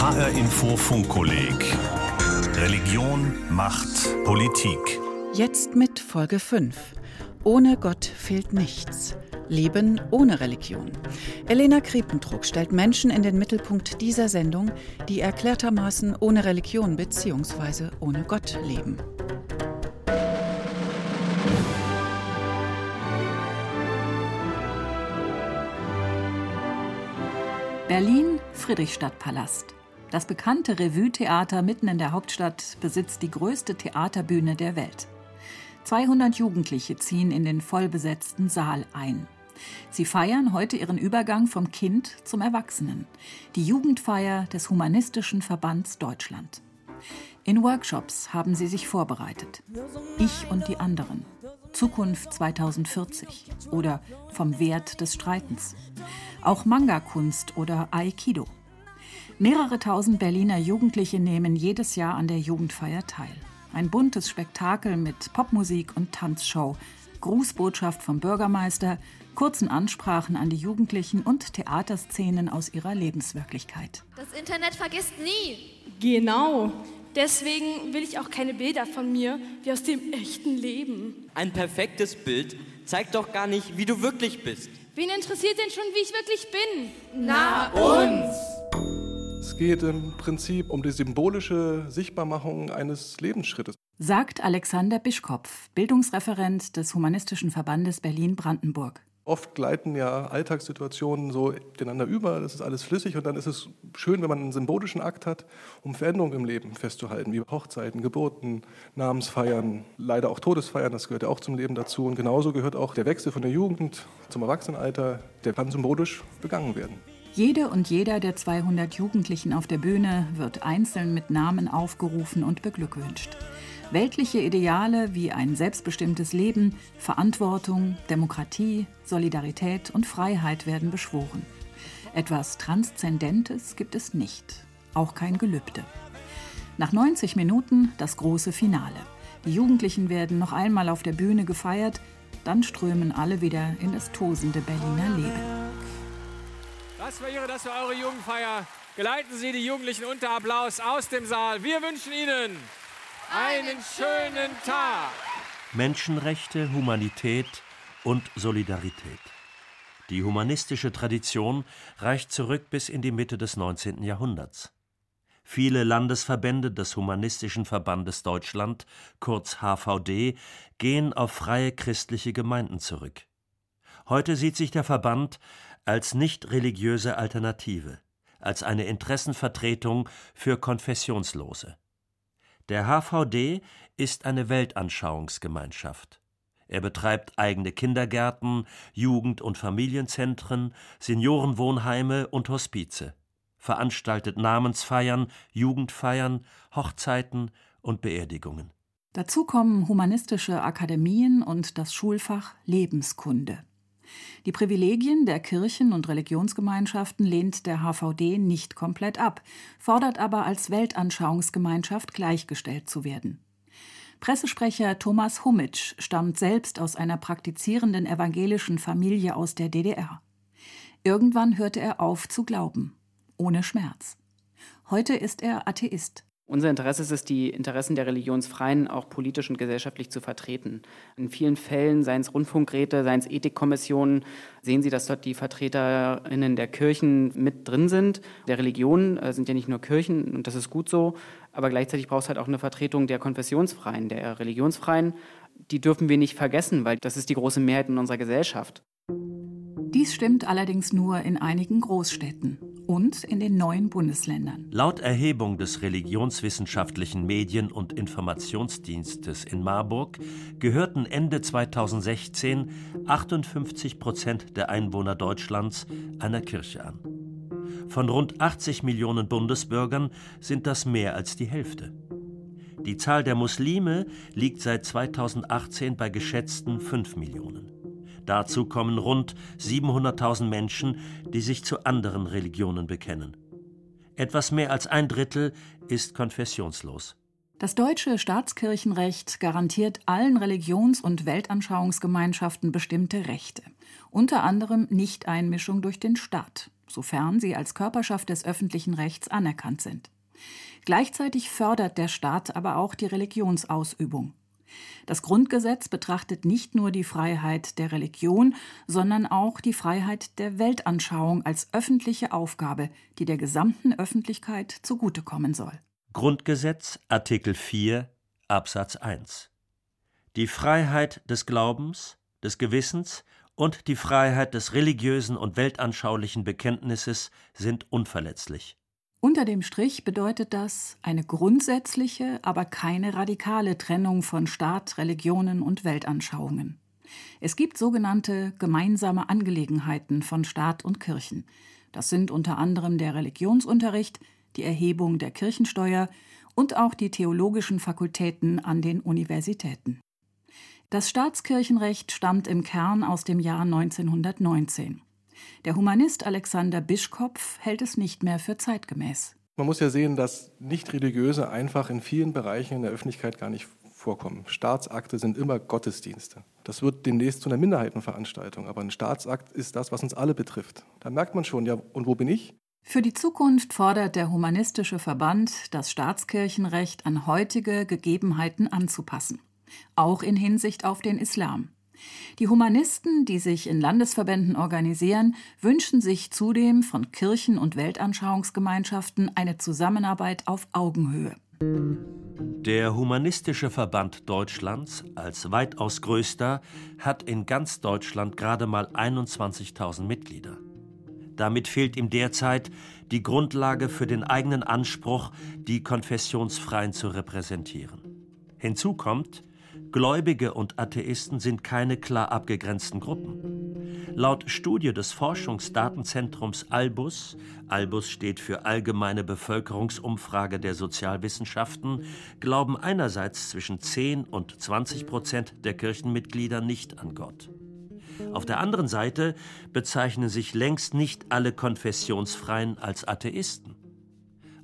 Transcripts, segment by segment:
HR Info Funkkolleg Religion, Macht, Politik. Jetzt mit Folge 5. Ohne Gott fehlt nichts. Leben ohne Religion. Elena Kriependruck stellt Menschen in den Mittelpunkt dieser Sendung, die erklärtermaßen ohne Religion bzw. ohne Gott leben. Berlin, Friedrichstadtpalast. Das bekannte Revue-Theater mitten in der Hauptstadt besitzt die größte Theaterbühne der Welt. 200 Jugendliche ziehen in den vollbesetzten Saal ein. Sie feiern heute ihren Übergang vom Kind zum Erwachsenen, die Jugendfeier des Humanistischen Verbands Deutschland. In Workshops haben sie sich vorbereitet. Ich und die anderen. Zukunft 2040 oder vom Wert des Streitens. Auch Manga-Kunst oder Aikido. Mehrere tausend Berliner Jugendliche nehmen jedes Jahr an der Jugendfeier teil. Ein buntes Spektakel mit Popmusik und Tanzshow, Grußbotschaft vom Bürgermeister, kurzen Ansprachen an die Jugendlichen und Theaterszenen aus ihrer Lebenswirklichkeit. Das Internet vergisst nie. Genau. Deswegen will ich auch keine Bilder von mir wie aus dem echten Leben. Ein perfektes Bild zeigt doch gar nicht, wie du wirklich bist. Wen interessiert denn schon, wie ich wirklich bin? Na uns! Es geht im Prinzip um die symbolische Sichtbarmachung eines Lebensschrittes. Sagt Alexander Bischkopf, Bildungsreferent des Humanistischen Verbandes Berlin-Brandenburg. Oft gleiten ja Alltagssituationen so ineinander über, das ist alles flüssig und dann ist es schön, wenn man einen symbolischen Akt hat, um Veränderungen im Leben festzuhalten, wie Hochzeiten, Geburten, Namensfeiern, leider auch Todesfeiern, das gehört ja auch zum Leben dazu. Und genauso gehört auch der Wechsel von der Jugend zum Erwachsenenalter, der kann symbolisch begangen werden. Jede und jeder der 200 Jugendlichen auf der Bühne wird einzeln mit Namen aufgerufen und beglückwünscht. Weltliche Ideale wie ein selbstbestimmtes Leben, Verantwortung, Demokratie, Solidarität und Freiheit werden beschworen. Etwas Transzendentes gibt es nicht, auch kein Gelübde. Nach 90 Minuten das große Finale. Die Jugendlichen werden noch einmal auf der Bühne gefeiert, dann strömen alle wieder in das tosende Berliner Leben. Das wäre das für eure Jugendfeier. Geleiten Sie die Jugendlichen unter Applaus aus dem Saal. Wir wünschen Ihnen einen schönen Tag. Menschenrechte, Humanität und Solidarität. Die humanistische Tradition reicht zurück bis in die Mitte des 19. Jahrhunderts. Viele Landesverbände des Humanistischen Verbandes Deutschland, kurz HVD, gehen auf freie christliche Gemeinden zurück. Heute sieht sich der Verband als nicht religiöse Alternative, als eine Interessenvertretung für Konfessionslose. Der HVD ist eine Weltanschauungsgemeinschaft. Er betreibt eigene Kindergärten, Jugend- und Familienzentren, Seniorenwohnheime und Hospize, veranstaltet Namensfeiern, Jugendfeiern, Hochzeiten und Beerdigungen. Dazu kommen humanistische Akademien und das Schulfach Lebenskunde. Die Privilegien der Kirchen und Religionsgemeinschaften lehnt der HVD nicht komplett ab, fordert aber als Weltanschauungsgemeinschaft gleichgestellt zu werden. Pressesprecher Thomas Hummitsch stammt selbst aus einer praktizierenden evangelischen Familie aus der DDR. Irgendwann hörte er auf zu glauben, ohne Schmerz. Heute ist er Atheist. Unser Interesse ist es, die Interessen der Religionsfreien auch politisch und gesellschaftlich zu vertreten. In vielen Fällen, seien es Rundfunkräte, seien es Ethikkommissionen, sehen Sie, dass dort die VertreterInnen der Kirchen mit drin sind. Der Religion äh, sind ja nicht nur Kirchen und das ist gut so, aber gleichzeitig braucht es halt auch eine Vertretung der Konfessionsfreien, der Religionsfreien. Die dürfen wir nicht vergessen, weil das ist die große Mehrheit in unserer Gesellschaft. Dies stimmt allerdings nur in einigen Großstädten und in den neuen Bundesländern. Laut Erhebung des Religionswissenschaftlichen Medien- und Informationsdienstes in Marburg gehörten Ende 2016 58 Prozent der Einwohner Deutschlands einer Kirche an. Von rund 80 Millionen Bundesbürgern sind das mehr als die Hälfte. Die Zahl der Muslime liegt seit 2018 bei geschätzten 5 Millionen. Dazu kommen rund 700.000 Menschen, die sich zu anderen Religionen bekennen. Etwas mehr als ein Drittel ist konfessionslos. Das deutsche Staatskirchenrecht garantiert allen Religions- und Weltanschauungsgemeinschaften bestimmte Rechte, unter anderem Nichteinmischung durch den Staat, sofern sie als Körperschaft des öffentlichen Rechts anerkannt sind. Gleichzeitig fördert der Staat aber auch die Religionsausübung. Das Grundgesetz betrachtet nicht nur die Freiheit der Religion, sondern auch die Freiheit der Weltanschauung als öffentliche Aufgabe, die der gesamten Öffentlichkeit zugutekommen soll. Grundgesetz Artikel 4 Absatz 1 Die Freiheit des Glaubens, des Gewissens und die Freiheit des religiösen und weltanschaulichen Bekenntnisses sind unverletzlich. Unter dem Strich bedeutet das eine grundsätzliche, aber keine radikale Trennung von Staat, Religionen und Weltanschauungen. Es gibt sogenannte gemeinsame Angelegenheiten von Staat und Kirchen. Das sind unter anderem der Religionsunterricht, die Erhebung der Kirchensteuer und auch die theologischen Fakultäten an den Universitäten. Das Staatskirchenrecht stammt im Kern aus dem Jahr 1919. Der Humanist Alexander Bischkopf hält es nicht mehr für zeitgemäß. Man muss ja sehen, dass Nicht-Religiöse einfach in vielen Bereichen in der Öffentlichkeit gar nicht vorkommen. Staatsakte sind immer Gottesdienste. Das wird demnächst zu einer Minderheitenveranstaltung, aber ein Staatsakt ist das, was uns alle betrifft. Da merkt man schon, ja, und wo bin ich? Für die Zukunft fordert der Humanistische Verband, das Staatskirchenrecht an heutige Gegebenheiten anzupassen, auch in Hinsicht auf den Islam. Die Humanisten, die sich in Landesverbänden organisieren, wünschen sich zudem von Kirchen und Weltanschauungsgemeinschaften eine Zusammenarbeit auf Augenhöhe. Der Humanistische Verband Deutschlands als weitaus größter hat in ganz Deutschland gerade mal 21.000 Mitglieder. Damit fehlt ihm derzeit die Grundlage für den eigenen Anspruch, die Konfessionsfreien zu repräsentieren. Hinzu kommt, Gläubige und Atheisten sind keine klar abgegrenzten Gruppen. Laut Studie des Forschungsdatenzentrums Albus, Albus steht für Allgemeine Bevölkerungsumfrage der Sozialwissenschaften, glauben einerseits zwischen 10 und 20 Prozent der Kirchenmitglieder nicht an Gott. Auf der anderen Seite bezeichnen sich längst nicht alle Konfessionsfreien als Atheisten.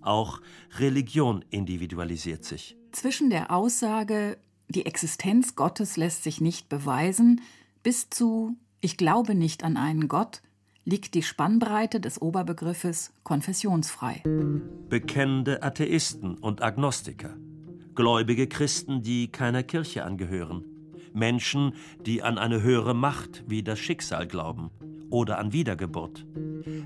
Auch Religion individualisiert sich. Zwischen der Aussage, die Existenz Gottes lässt sich nicht beweisen, bis zu Ich glaube nicht an einen Gott liegt die Spannbreite des Oberbegriffes konfessionsfrei. Bekennende Atheisten und Agnostiker, gläubige Christen, die keiner Kirche angehören, Menschen, die an eine höhere Macht wie das Schicksal glauben oder an Wiedergeburt,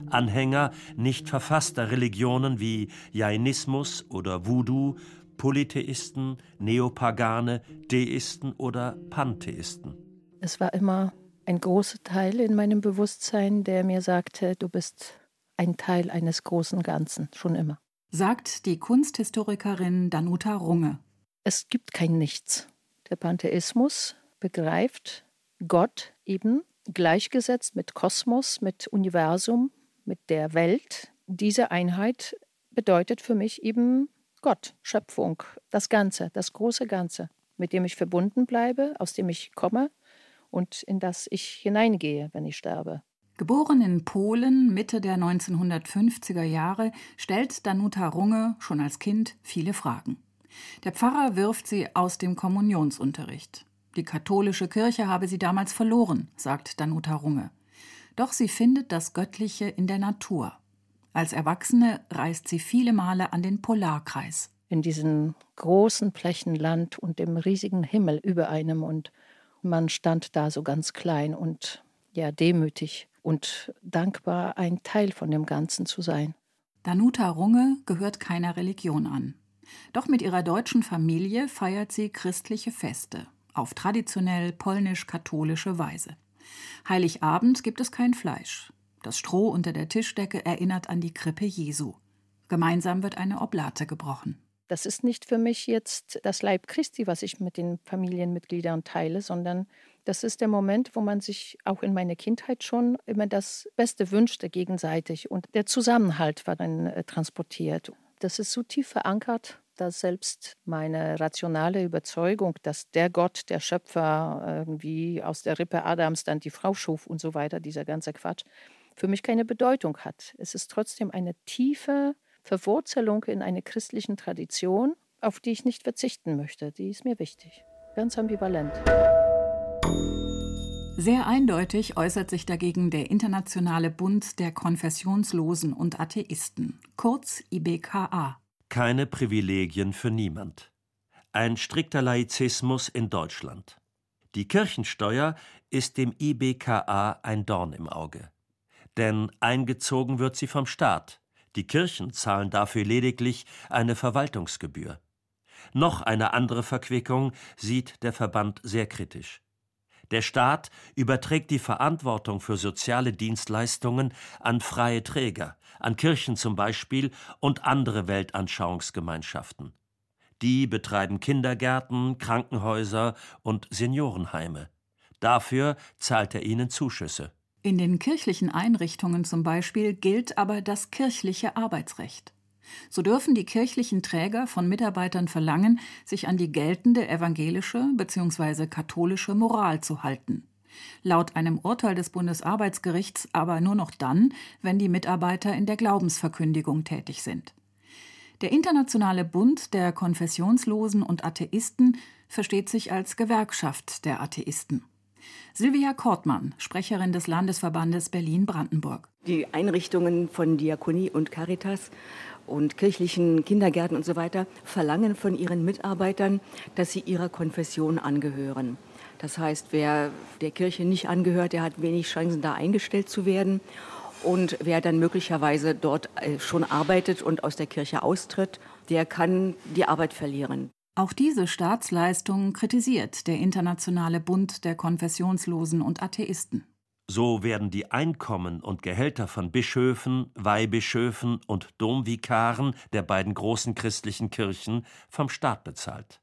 Anhänger nicht verfasster Religionen wie Jainismus oder Voodoo Polytheisten, Neopagane, Deisten oder Pantheisten. Es war immer ein großer Teil in meinem Bewusstsein, der mir sagte, du bist ein Teil eines großen Ganzen, schon immer. Sagt die Kunsthistorikerin Danuta Runge. Es gibt kein Nichts. Der Pantheismus begreift Gott eben gleichgesetzt mit Kosmos, mit Universum, mit der Welt. Diese Einheit bedeutet für mich eben Gott, Schöpfung, das Ganze, das große Ganze, mit dem ich verbunden bleibe, aus dem ich komme und in das ich hineingehe, wenn ich sterbe. Geboren in Polen Mitte der 1950er Jahre, stellt Danuta Runge schon als Kind viele Fragen. Der Pfarrer wirft sie aus dem Kommunionsunterricht. Die katholische Kirche habe sie damals verloren, sagt Danuta Runge. Doch sie findet das Göttliche in der Natur. Als Erwachsene reist sie viele Male an den Polarkreis. In diesen großen Flächen Land und dem riesigen Himmel über einem und man stand da so ganz klein und ja demütig und dankbar, ein Teil von dem Ganzen zu sein. Danuta Runge gehört keiner Religion an. Doch mit ihrer deutschen Familie feiert sie christliche Feste auf traditionell polnisch-katholische Weise. Heiligabend gibt es kein Fleisch. Das Stroh unter der Tischdecke erinnert an die Krippe Jesu. Gemeinsam wird eine Oblate gebrochen. Das ist nicht für mich jetzt das Leib Christi, was ich mit den Familienmitgliedern teile, sondern das ist der Moment, wo man sich auch in meiner Kindheit schon immer das Beste wünschte gegenseitig und der Zusammenhalt war dann äh, transportiert. Das ist so tief verankert, dass selbst meine rationale Überzeugung, dass der Gott, der Schöpfer, irgendwie aus der Rippe Adams dann die Frau schuf und so weiter, dieser ganze Quatsch, für mich keine Bedeutung hat. Es ist trotzdem eine tiefe Verwurzelung in eine christlichen Tradition, auf die ich nicht verzichten möchte. Die ist mir wichtig. Ganz ambivalent. Sehr eindeutig äußert sich dagegen der Internationale Bund der Konfessionslosen und Atheisten, kurz IBKA. Keine Privilegien für niemand. Ein strikter Laizismus in Deutschland. Die Kirchensteuer ist dem IBKA ein Dorn im Auge. Denn eingezogen wird sie vom Staat. Die Kirchen zahlen dafür lediglich eine Verwaltungsgebühr. Noch eine andere Verquickung sieht der Verband sehr kritisch. Der Staat überträgt die Verantwortung für soziale Dienstleistungen an freie Träger, an Kirchen zum Beispiel und andere Weltanschauungsgemeinschaften. Die betreiben Kindergärten, Krankenhäuser und Seniorenheime. Dafür zahlt er ihnen Zuschüsse. In den kirchlichen Einrichtungen zum Beispiel gilt aber das kirchliche Arbeitsrecht. So dürfen die kirchlichen Träger von Mitarbeitern verlangen, sich an die geltende evangelische bzw. katholische Moral zu halten. Laut einem Urteil des Bundesarbeitsgerichts aber nur noch dann, wenn die Mitarbeiter in der Glaubensverkündigung tätig sind. Der Internationale Bund der Konfessionslosen und Atheisten versteht sich als Gewerkschaft der Atheisten. Silvia Kortmann, Sprecherin des Landesverbandes Berlin-Brandenburg. Die Einrichtungen von Diakonie und Caritas und kirchlichen Kindergärten und so weiter verlangen von ihren Mitarbeitern, dass sie ihrer Konfession angehören. Das heißt, wer der Kirche nicht angehört, der hat wenig Chancen, da eingestellt zu werden. Und wer dann möglicherweise dort äh, schon arbeitet und aus der Kirche austritt, der kann die Arbeit verlieren. Auch diese Staatsleistung kritisiert der Internationale Bund der Konfessionslosen und Atheisten. So werden die Einkommen und Gehälter von Bischöfen, Weihbischöfen und Domvikaren der beiden großen christlichen Kirchen vom Staat bezahlt.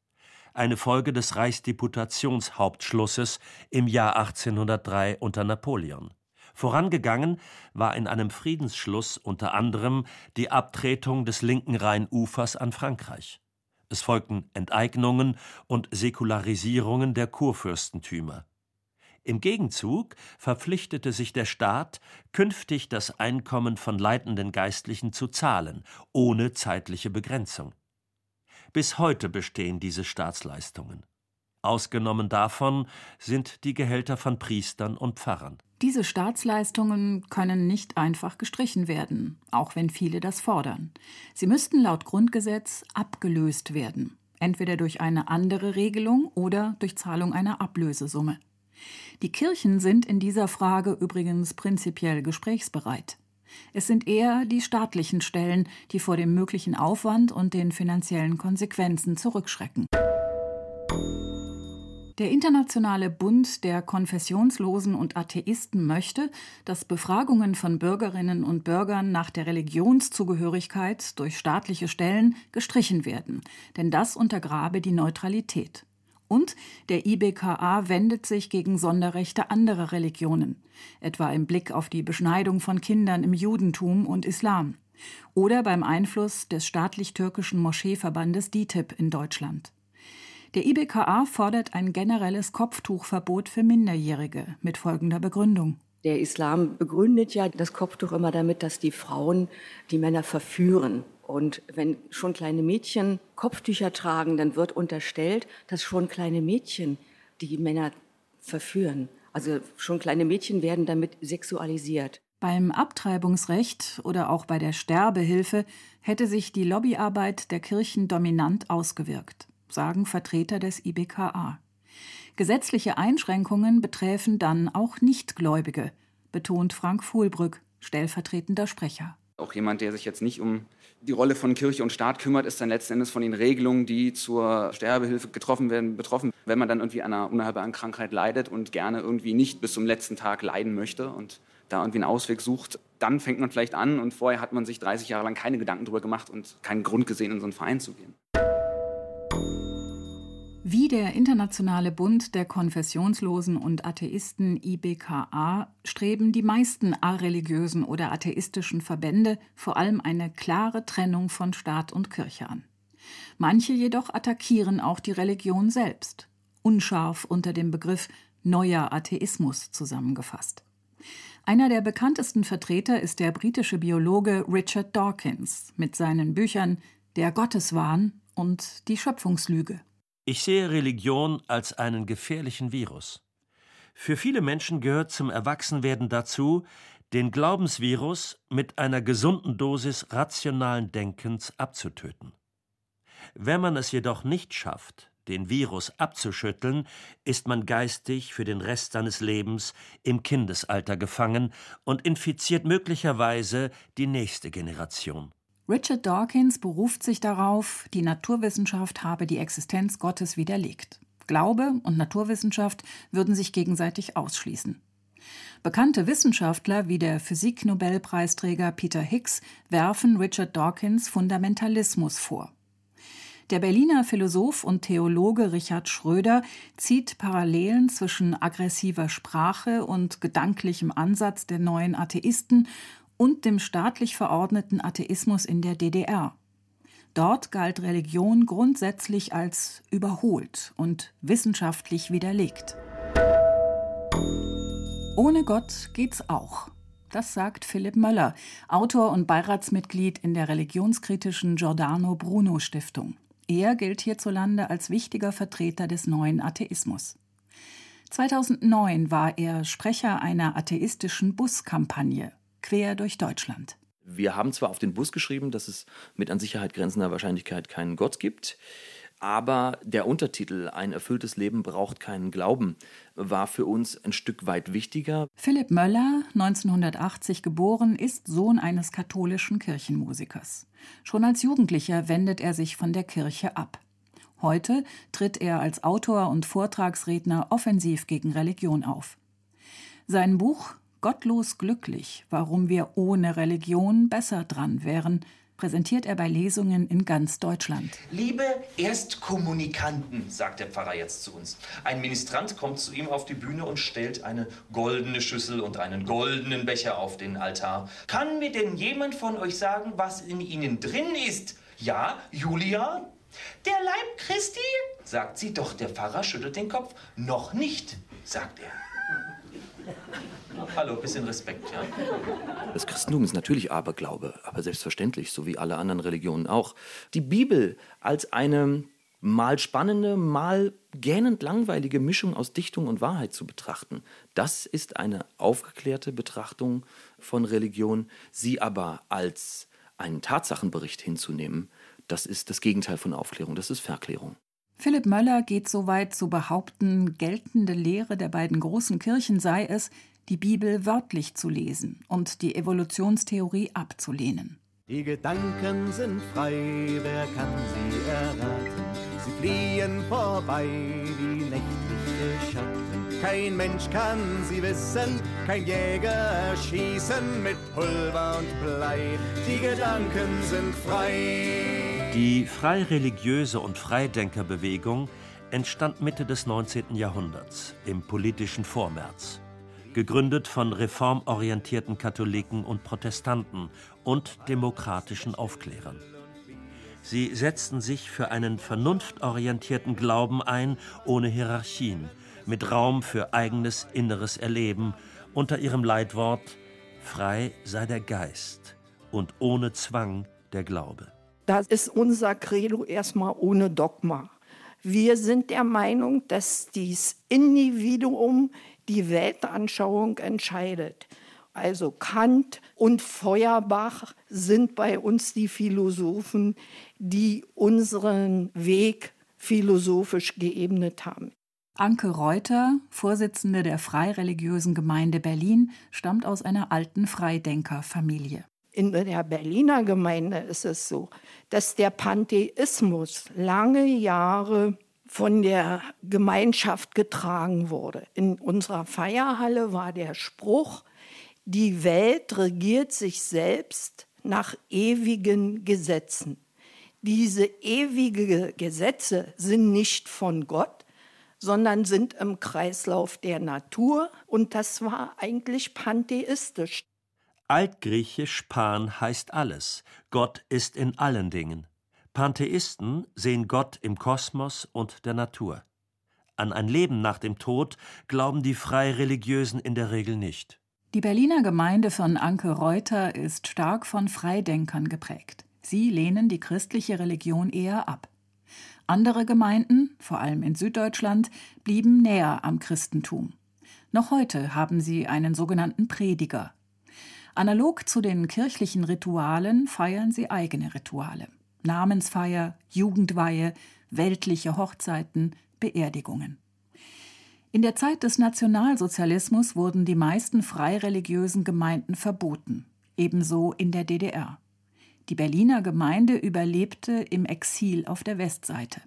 Eine Folge des Reichsdeputationshauptschlusses im Jahr 1803 unter Napoleon. Vorangegangen war in einem Friedensschluss unter anderem die Abtretung des linken Rheinufers an Frankreich. Es folgten Enteignungen und Säkularisierungen der Kurfürstentümer. Im Gegenzug verpflichtete sich der Staat, künftig das Einkommen von leitenden Geistlichen zu zahlen, ohne zeitliche Begrenzung. Bis heute bestehen diese Staatsleistungen. Ausgenommen davon sind die Gehälter von Priestern und Pfarrern. Diese Staatsleistungen können nicht einfach gestrichen werden, auch wenn viele das fordern. Sie müssten laut Grundgesetz abgelöst werden, entweder durch eine andere Regelung oder durch Zahlung einer Ablösesumme. Die Kirchen sind in dieser Frage übrigens prinzipiell gesprächsbereit. Es sind eher die staatlichen Stellen, die vor dem möglichen Aufwand und den finanziellen Konsequenzen zurückschrecken. Der Internationale Bund der Konfessionslosen und Atheisten möchte, dass Befragungen von Bürgerinnen und Bürgern nach der Religionszugehörigkeit durch staatliche Stellen gestrichen werden, denn das untergrabe die Neutralität. Und der IBKA wendet sich gegen Sonderrechte anderer Religionen, etwa im Blick auf die Beschneidung von Kindern im Judentum und Islam oder beim Einfluss des staatlich-türkischen Moscheeverbandes DITIB in Deutschland. Der IBKA fordert ein generelles Kopftuchverbot für Minderjährige mit folgender Begründung. Der Islam begründet ja das Kopftuch immer damit, dass die Frauen die Männer verführen. Und wenn schon kleine Mädchen Kopftücher tragen, dann wird unterstellt, dass schon kleine Mädchen die Männer verführen. Also schon kleine Mädchen werden damit sexualisiert. Beim Abtreibungsrecht oder auch bei der Sterbehilfe hätte sich die Lobbyarbeit der Kirchen dominant ausgewirkt sagen Vertreter des IBKA. Gesetzliche Einschränkungen beträfen dann auch Nichtgläubige, betont Frank Fuhlbrück, stellvertretender Sprecher. Auch jemand, der sich jetzt nicht um die Rolle von Kirche und Staat kümmert, ist dann letzten Endes von den Regelungen, die zur Sterbehilfe getroffen werden, betroffen. Wenn man dann irgendwie an einer unheilbaren Krankheit leidet und gerne irgendwie nicht bis zum letzten Tag leiden möchte und da irgendwie einen Ausweg sucht, dann fängt man vielleicht an und vorher hat man sich 30 Jahre lang keine Gedanken darüber gemacht und keinen Grund gesehen, in so einen Verein zu gehen. Wie der Internationale Bund der Konfessionslosen und Atheisten IBKA streben die meisten areligiösen oder atheistischen Verbände vor allem eine klare Trennung von Staat und Kirche an. Manche jedoch attackieren auch die Religion selbst, unscharf unter dem Begriff neuer Atheismus zusammengefasst. Einer der bekanntesten Vertreter ist der britische Biologe Richard Dawkins mit seinen Büchern Der Gotteswahn und Die Schöpfungslüge. Ich sehe Religion als einen gefährlichen Virus. Für viele Menschen gehört zum Erwachsenwerden dazu, den Glaubensvirus mit einer gesunden Dosis rationalen Denkens abzutöten. Wenn man es jedoch nicht schafft, den Virus abzuschütteln, ist man geistig für den Rest seines Lebens im Kindesalter gefangen und infiziert möglicherweise die nächste Generation. Richard Dawkins beruft sich darauf, die Naturwissenschaft habe die Existenz Gottes widerlegt. Glaube und Naturwissenschaft würden sich gegenseitig ausschließen. Bekannte Wissenschaftler wie der Physiknobelpreisträger Peter Higgs werfen Richard Dawkins Fundamentalismus vor. Der Berliner Philosoph und Theologe Richard Schröder zieht Parallelen zwischen aggressiver Sprache und gedanklichem Ansatz der neuen Atheisten und dem staatlich verordneten Atheismus in der DDR. Dort galt Religion grundsätzlich als überholt und wissenschaftlich widerlegt. Ohne Gott geht's auch. Das sagt Philipp Möller, Autor und Beiratsmitglied in der religionskritischen Giordano Bruno Stiftung. Er gilt hierzulande als wichtiger Vertreter des neuen Atheismus. 2009 war er Sprecher einer atheistischen Buskampagne quer durch Deutschland. Wir haben zwar auf den Bus geschrieben, dass es mit an Sicherheit grenzender Wahrscheinlichkeit keinen Gott gibt, aber der Untertitel Ein erfülltes Leben braucht keinen Glauben war für uns ein Stück weit wichtiger. Philipp Möller, 1980 geboren, ist Sohn eines katholischen Kirchenmusikers. Schon als Jugendlicher wendet er sich von der Kirche ab. Heute tritt er als Autor und Vortragsredner offensiv gegen Religion auf. Sein Buch Gottlos glücklich, warum wir ohne Religion besser dran wären, präsentiert er bei Lesungen in ganz Deutschland. Liebe Erstkommunikanten, sagt der Pfarrer jetzt zu uns. Ein Ministrant kommt zu ihm auf die Bühne und stellt eine goldene Schüssel und einen goldenen Becher auf den Altar. Kann mir denn jemand von euch sagen, was in ihnen drin ist? Ja, Julia? Der Leib Christi? sagt sie, doch der Pfarrer schüttelt den Kopf. Noch nicht, sagt er. Hallo, bisschen Respekt, ja? Das Christentum ist natürlich Aberglaube, aber selbstverständlich, so wie alle anderen Religionen auch. Die Bibel als eine mal spannende, mal gähnend langweilige Mischung aus Dichtung und Wahrheit zu betrachten, das ist eine aufgeklärte Betrachtung von Religion. Sie aber als einen Tatsachenbericht hinzunehmen, das ist das Gegenteil von Aufklärung, das ist Verklärung. Philipp Möller geht so weit zu behaupten, geltende Lehre der beiden großen Kirchen sei es, die Bibel wörtlich zu lesen und die Evolutionstheorie abzulehnen. Die Gedanken sind frei, wer kann sie erraten? Sie fliehen vorbei wie nächtliche Schatten. Kein Mensch kann sie wissen, kein Jäger schießen mit Pulver und Blei. Die Gedanken sind frei. Die freireligiöse und Freidenkerbewegung entstand Mitte des 19. Jahrhunderts im politischen Vormärz gegründet von reformorientierten Katholiken und Protestanten und demokratischen Aufklärern. Sie setzten sich für einen vernunftorientierten Glauben ein, ohne Hierarchien, mit Raum für eigenes inneres Erleben, unter ihrem Leitwort Frei sei der Geist und ohne Zwang der Glaube. Das ist unser Credo erstmal ohne Dogma. Wir sind der Meinung, dass dies Individuum die Weltanschauung entscheidet. Also Kant und Feuerbach sind bei uns die Philosophen, die unseren Weg philosophisch geebnet haben. Anke Reuter, Vorsitzende der Freireligiösen Gemeinde Berlin, stammt aus einer alten Freidenkerfamilie. In der Berliner Gemeinde ist es so, dass der Pantheismus lange Jahre von der Gemeinschaft getragen wurde. In unserer Feierhalle war der Spruch, die Welt regiert sich selbst nach ewigen Gesetzen. Diese ewigen Gesetze sind nicht von Gott, sondern sind im Kreislauf der Natur und das war eigentlich pantheistisch. Altgriechisch Pan heißt alles. Gott ist in allen Dingen. Pantheisten sehen Gott im Kosmos und der Natur. An ein Leben nach dem Tod glauben die Freireligiösen in der Regel nicht. Die Berliner Gemeinde von Anke Reuter ist stark von Freidenkern geprägt. Sie lehnen die christliche Religion eher ab. Andere Gemeinden, vor allem in Süddeutschland, blieben näher am Christentum. Noch heute haben sie einen sogenannten Prediger. Analog zu den kirchlichen Ritualen feiern sie eigene Rituale. Namensfeier, Jugendweihe, weltliche Hochzeiten, Beerdigungen. In der Zeit des Nationalsozialismus wurden die meisten freireligiösen Gemeinden verboten, ebenso in der DDR. Die Berliner Gemeinde überlebte im Exil auf der Westseite.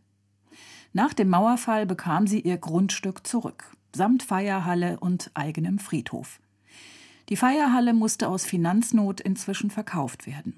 Nach dem Mauerfall bekam sie ihr Grundstück zurück, samt Feierhalle und eigenem Friedhof. Die Feierhalle musste aus Finanznot inzwischen verkauft werden.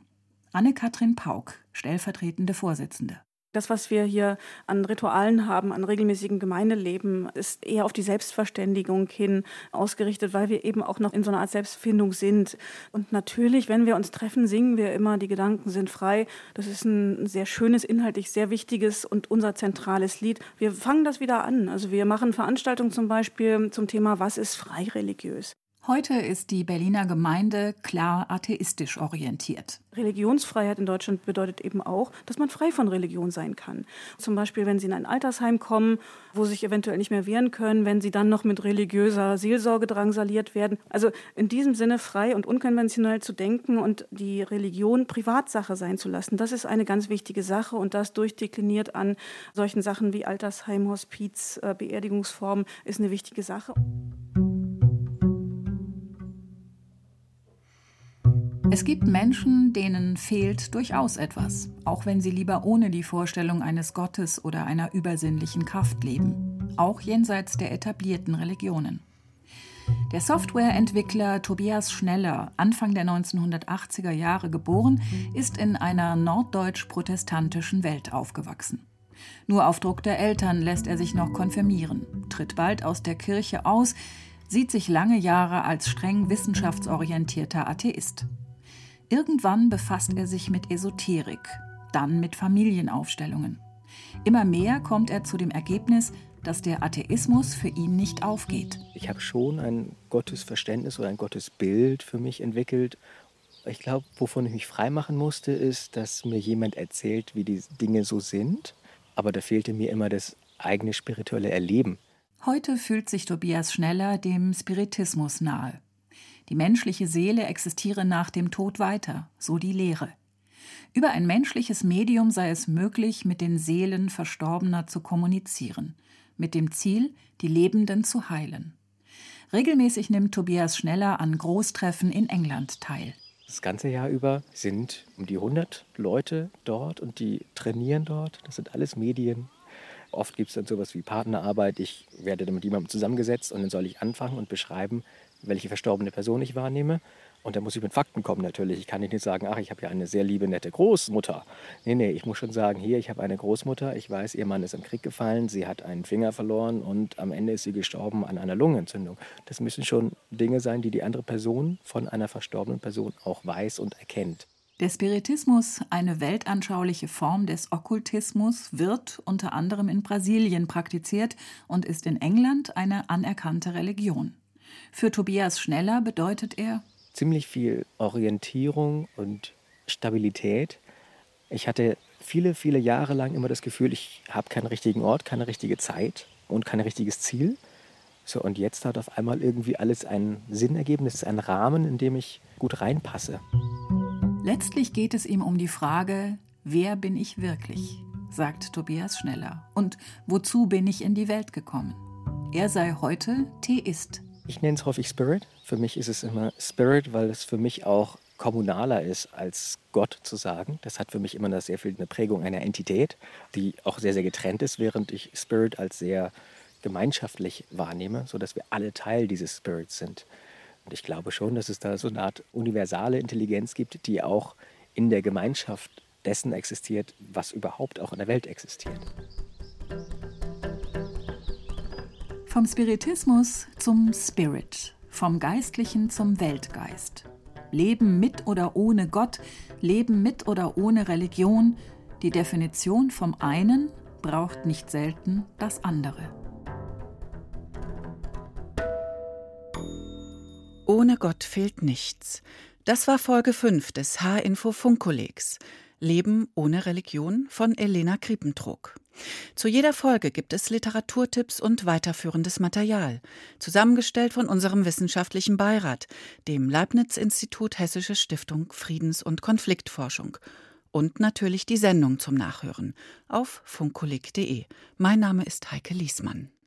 Anne-Kathrin Pauk, stellvertretende Vorsitzende. Das, was wir hier an Ritualen haben, an regelmäßigem Gemeindeleben, ist eher auf die Selbstverständigung hin ausgerichtet, weil wir eben auch noch in so einer Art Selbstfindung sind. Und natürlich, wenn wir uns treffen, singen wir immer, die Gedanken sind frei. Das ist ein sehr schönes, inhaltlich sehr wichtiges und unser zentrales Lied. Wir fangen das wieder an. Also wir machen Veranstaltungen zum Beispiel zum Thema, was ist frei religiös? Heute ist die Berliner Gemeinde klar atheistisch orientiert. Religionsfreiheit in Deutschland bedeutet eben auch, dass man frei von Religion sein kann. Zum Beispiel, wenn Sie in ein Altersheim kommen, wo Sie sich eventuell nicht mehr wehren können, wenn Sie dann noch mit religiöser Seelsorge drangsaliert werden. Also in diesem Sinne frei und unkonventionell zu denken und die Religion Privatsache sein zu lassen, das ist eine ganz wichtige Sache und das durchdekliniert an solchen Sachen wie Altersheim, Hospiz, äh, Beerdigungsformen ist eine wichtige Sache. Es gibt Menschen, denen fehlt durchaus etwas, auch wenn sie lieber ohne die Vorstellung eines Gottes oder einer übersinnlichen Kraft leben, auch jenseits der etablierten Religionen. Der Softwareentwickler Tobias Schneller, Anfang der 1980er Jahre geboren, ist in einer norddeutsch-protestantischen Welt aufgewachsen. Nur auf Druck der Eltern lässt er sich noch konfirmieren, tritt bald aus der Kirche aus, sieht sich lange Jahre als streng wissenschaftsorientierter Atheist. Irgendwann befasst er sich mit Esoterik, dann mit Familienaufstellungen. Immer mehr kommt er zu dem Ergebnis, dass der Atheismus für ihn nicht aufgeht. Ich habe schon ein Gottesverständnis oder ein Gottesbild für mich entwickelt. Ich glaube, wovon ich mich freimachen musste, ist, dass mir jemand erzählt, wie die Dinge so sind. Aber da fehlte mir immer das eigene spirituelle Erleben. Heute fühlt sich Tobias Schneller dem Spiritismus nahe. Die menschliche Seele existiere nach dem Tod weiter, so die Lehre. Über ein menschliches Medium sei es möglich, mit den Seelen Verstorbener zu kommunizieren, mit dem Ziel, die Lebenden zu heilen. Regelmäßig nimmt Tobias Schneller an Großtreffen in England teil. Das ganze Jahr über sind um die 100 Leute dort und die trainieren dort. Das sind alles Medien. Oft gibt es dann sowas wie Partnerarbeit. Ich werde dann mit jemandem zusammengesetzt und dann soll ich anfangen und beschreiben, welche verstorbene Person ich wahrnehme. Und da muss ich mit Fakten kommen natürlich. Ich kann nicht sagen, ach, ich habe ja eine sehr liebe, nette Großmutter. Nee, nee, ich muss schon sagen, hier, ich habe eine Großmutter, ich weiß, ihr Mann ist im Krieg gefallen, sie hat einen Finger verloren und am Ende ist sie gestorben an einer Lungenentzündung. Das müssen schon Dinge sein, die die andere Person von einer verstorbenen Person auch weiß und erkennt. Der Spiritismus, eine weltanschauliche Form des Okkultismus, wird unter anderem in Brasilien praktiziert und ist in England eine anerkannte Religion. Für Tobias Schneller bedeutet er ziemlich viel Orientierung und Stabilität. Ich hatte viele, viele Jahre lang immer das Gefühl, ich habe keinen richtigen Ort, keine richtige Zeit und kein richtiges Ziel. So, und jetzt hat auf einmal irgendwie alles einen Sinn ergeben. Es ist ein Rahmen, in dem ich gut reinpasse. Letztlich geht es ihm um die Frage, wer bin ich wirklich? sagt Tobias Schneller. Und wozu bin ich in die Welt gekommen? Er sei heute Theist. Ich nenne es häufig Spirit. Für mich ist es immer Spirit, weil es für mich auch kommunaler ist, als Gott zu sagen. Das hat für mich immer sehr viel eine Prägung einer Entität, die auch sehr, sehr getrennt ist, während ich Spirit als sehr gemeinschaftlich wahrnehme, sodass wir alle Teil dieses Spirits sind. Und ich glaube schon, dass es da so eine Art universale Intelligenz gibt, die auch in der Gemeinschaft dessen existiert, was überhaupt auch in der Welt existiert. Vom Spiritismus zum Spirit, vom Geistlichen zum Weltgeist. Leben mit oder ohne Gott, Leben mit oder ohne Religion, die Definition vom einen braucht nicht selten das andere. Ohne Gott fehlt nichts. Das war Folge 5 des H-Info Funkkollegs. Leben ohne Religion von Elena Kriepentrog. Zu jeder Folge gibt es Literaturtipps und weiterführendes Material, zusammengestellt von unserem wissenschaftlichen Beirat, dem Leibniz-Institut Hessische Stiftung Friedens- und Konfliktforschung. Und natürlich die Sendung zum Nachhören auf funkkolleg.de. Mein Name ist Heike Liesmann.